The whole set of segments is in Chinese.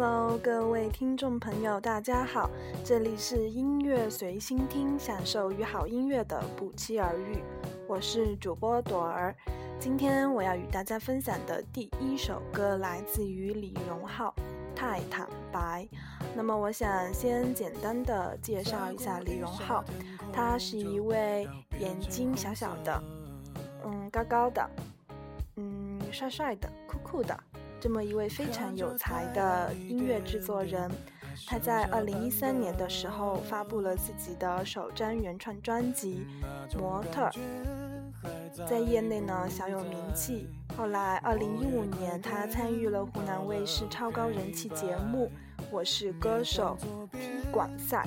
Hello，各位听众朋友，大家好，这里是音乐随心听，享受与好音乐的不期而遇，我是主播朵儿。今天我要与大家分享的第一首歌来自于李荣浩，《太坦白》。那么我想先简单的介绍一下李荣浩，他是一位眼睛小小的，嗯，高高的，嗯，帅帅的，酷酷的。这么一位非常有才的音乐制作人，他在二零一三年的时候发布了自己的首张原创专辑《模特》，在业内呢小有名气。后来二零一五年，他参与了湖南卫视超高人气节目《我是歌手》踢馆赛，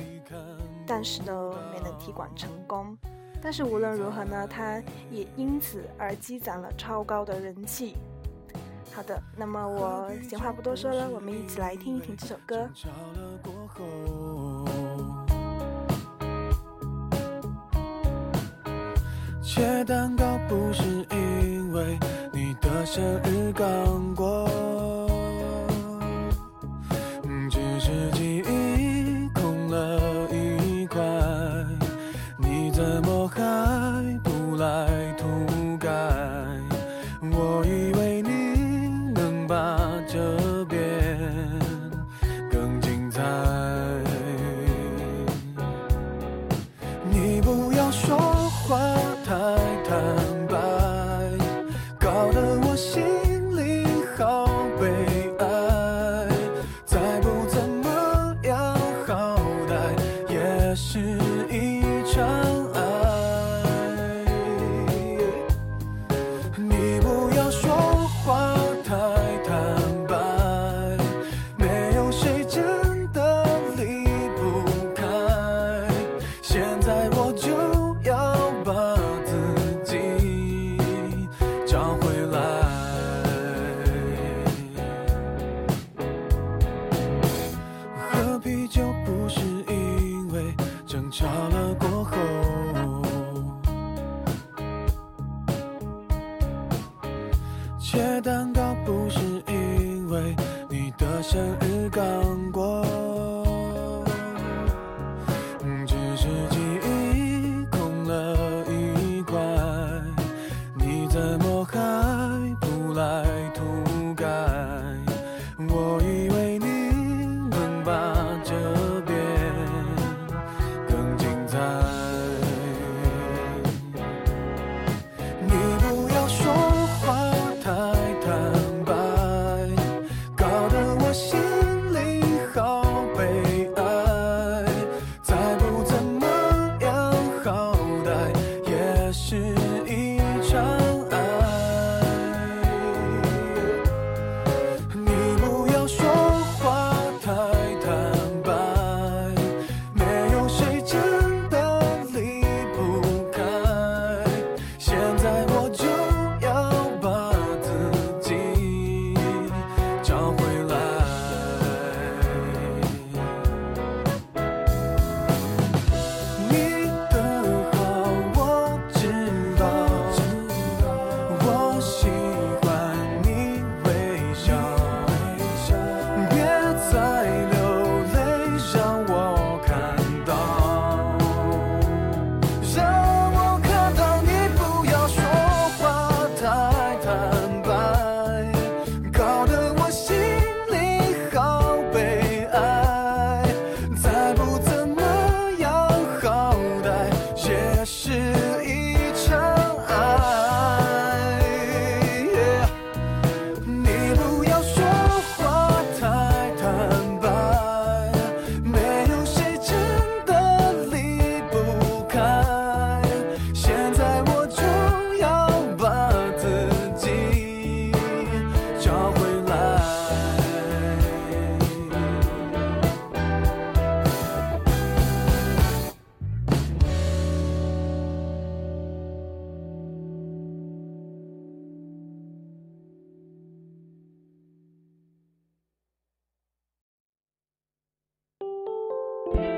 但是呢没能踢馆成功。但是无论如何呢，他也因此而积攒了超高的人气。好的，那么我闲话不多说了，我们一起来听一听这首歌。切蛋糕不是因为你的生日刚过，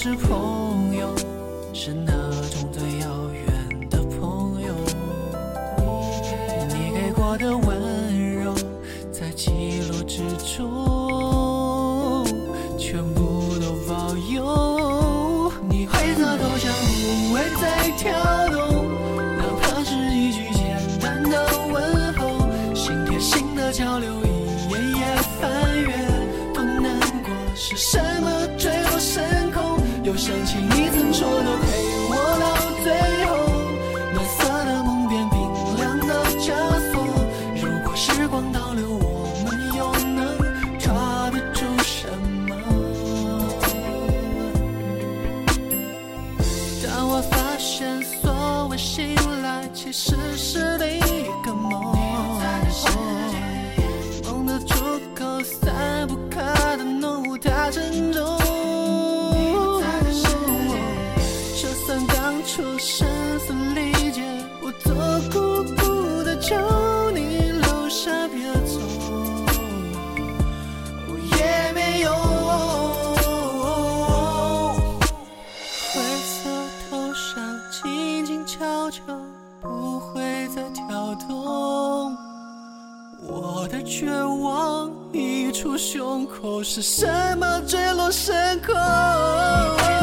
是朋友，是那种最遥远的朋友，你给过的温。绝望溢出胸口，是什么坠落深空？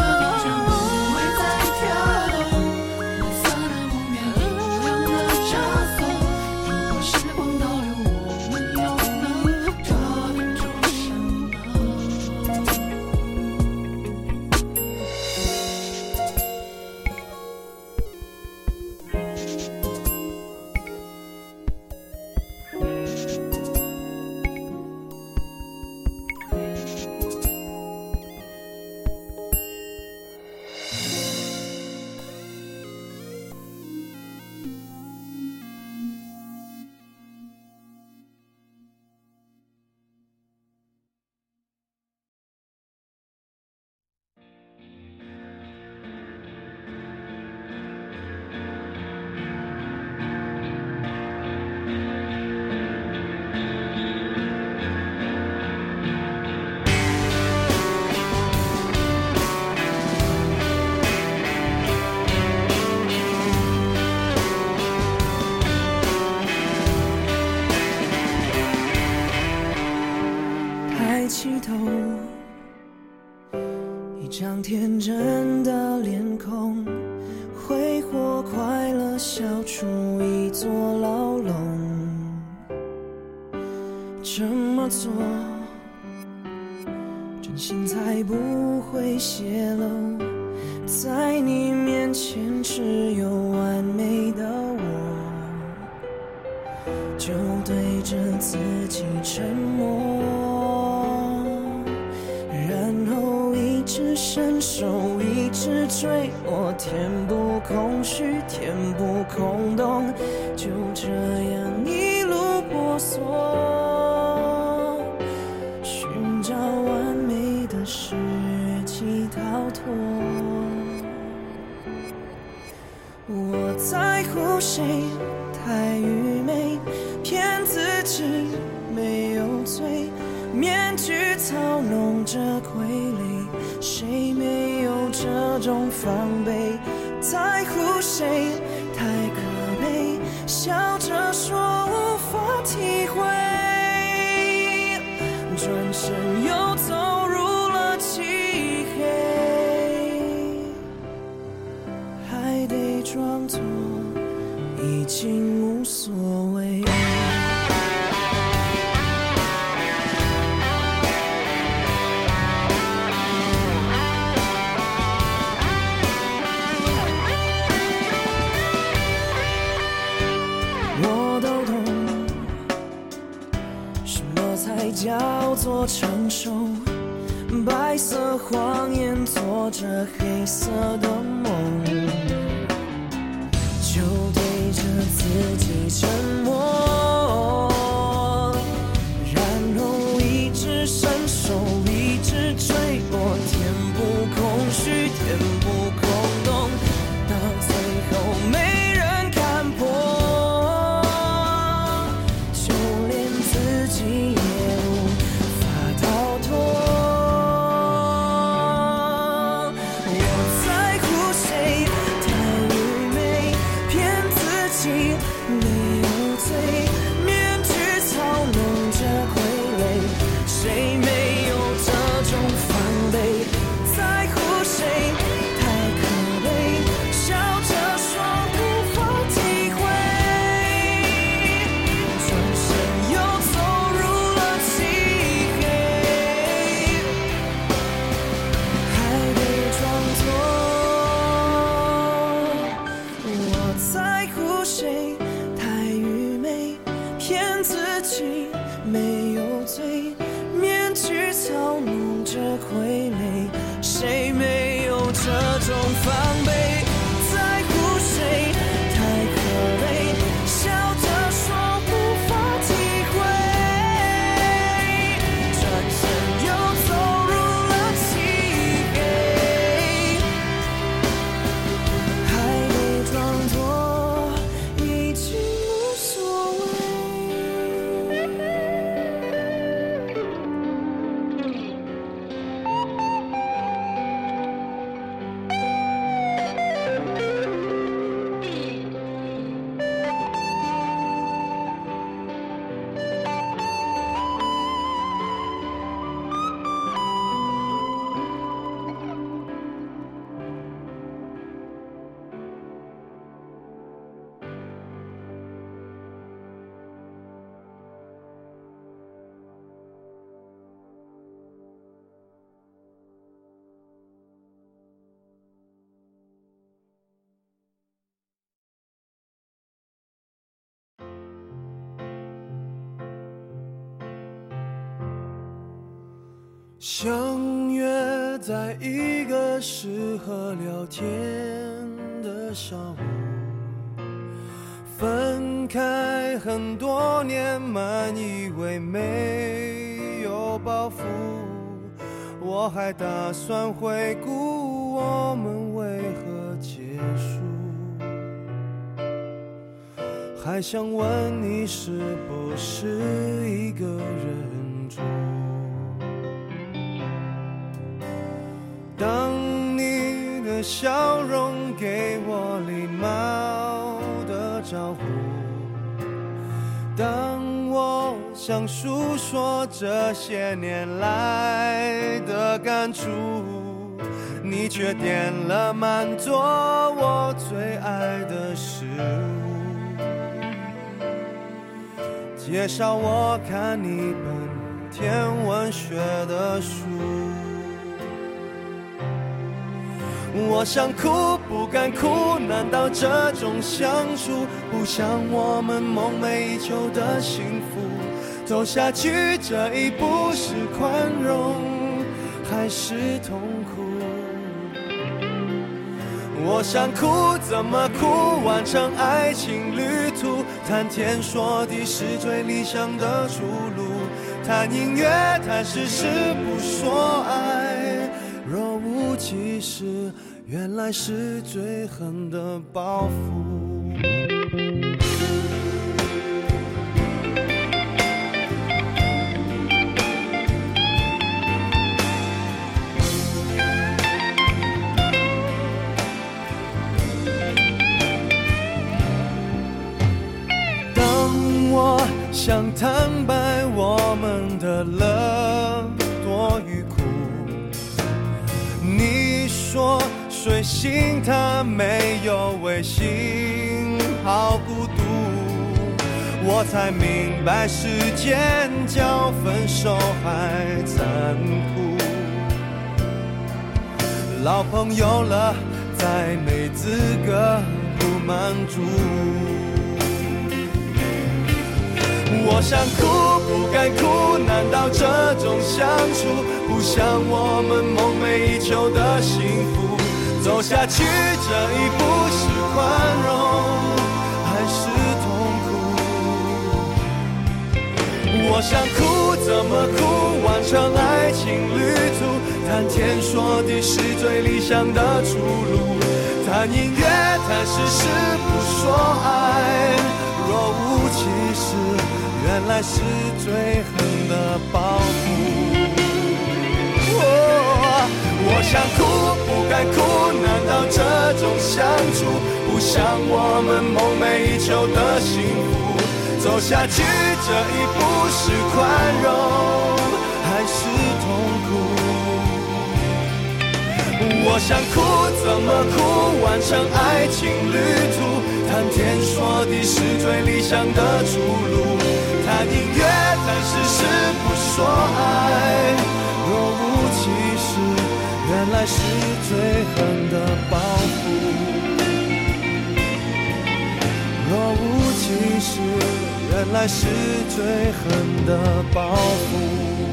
一张天真的脸孔挥霍快乐笑出一座牢笼。这么做？真心才不会泄露在你面前只有完美的我就对着自己沉默。伸手一直追我填补空虚填补空洞就这样。已经无所谓。也许天不。相约在一个适合聊天的下午分开很多年满以为没有包袱我还打算回顾我们为何结束。还想问你是不是一个人住？的笑容给我礼貌的招呼，当我想诉说这些年来的感触，你却点了满桌我最爱的食物。介绍我看一本天文学的书。我想哭不敢哭，难道这种相处不像我们梦寐以求的幸福？走下去这一步是宽容还是痛苦？我想哭怎么哭？完成爱情旅途，谈天说地是最理想的出路。谈音乐，谈事，不说爱。是，原来是最狠的报复。当我想坦白我们的说睡醒它没有微信，好孤独。我才明白时间较分手还残酷。老朋友了，再没资格不满足。我想哭不敢哭，难道这种相处不像我们梦寐以求的幸福？走下去这一步是宽容还是痛苦？我想哭怎么哭？完成爱情旅途，谈天说地是最理想的出路。谈音乐，谈事实，不说爱。若无，原来是最狠的报复。我想哭不敢哭，难道这种相处不像我们梦寐以求的幸福？走下去这一步是宽容还是痛苦？我想哭怎么哭？完成爱情旅途，谈天说地是最理想的出路。谈音乐，谈事实，不说爱。若无其事，原来是最狠的报复。若无其事，原来是最狠的报复。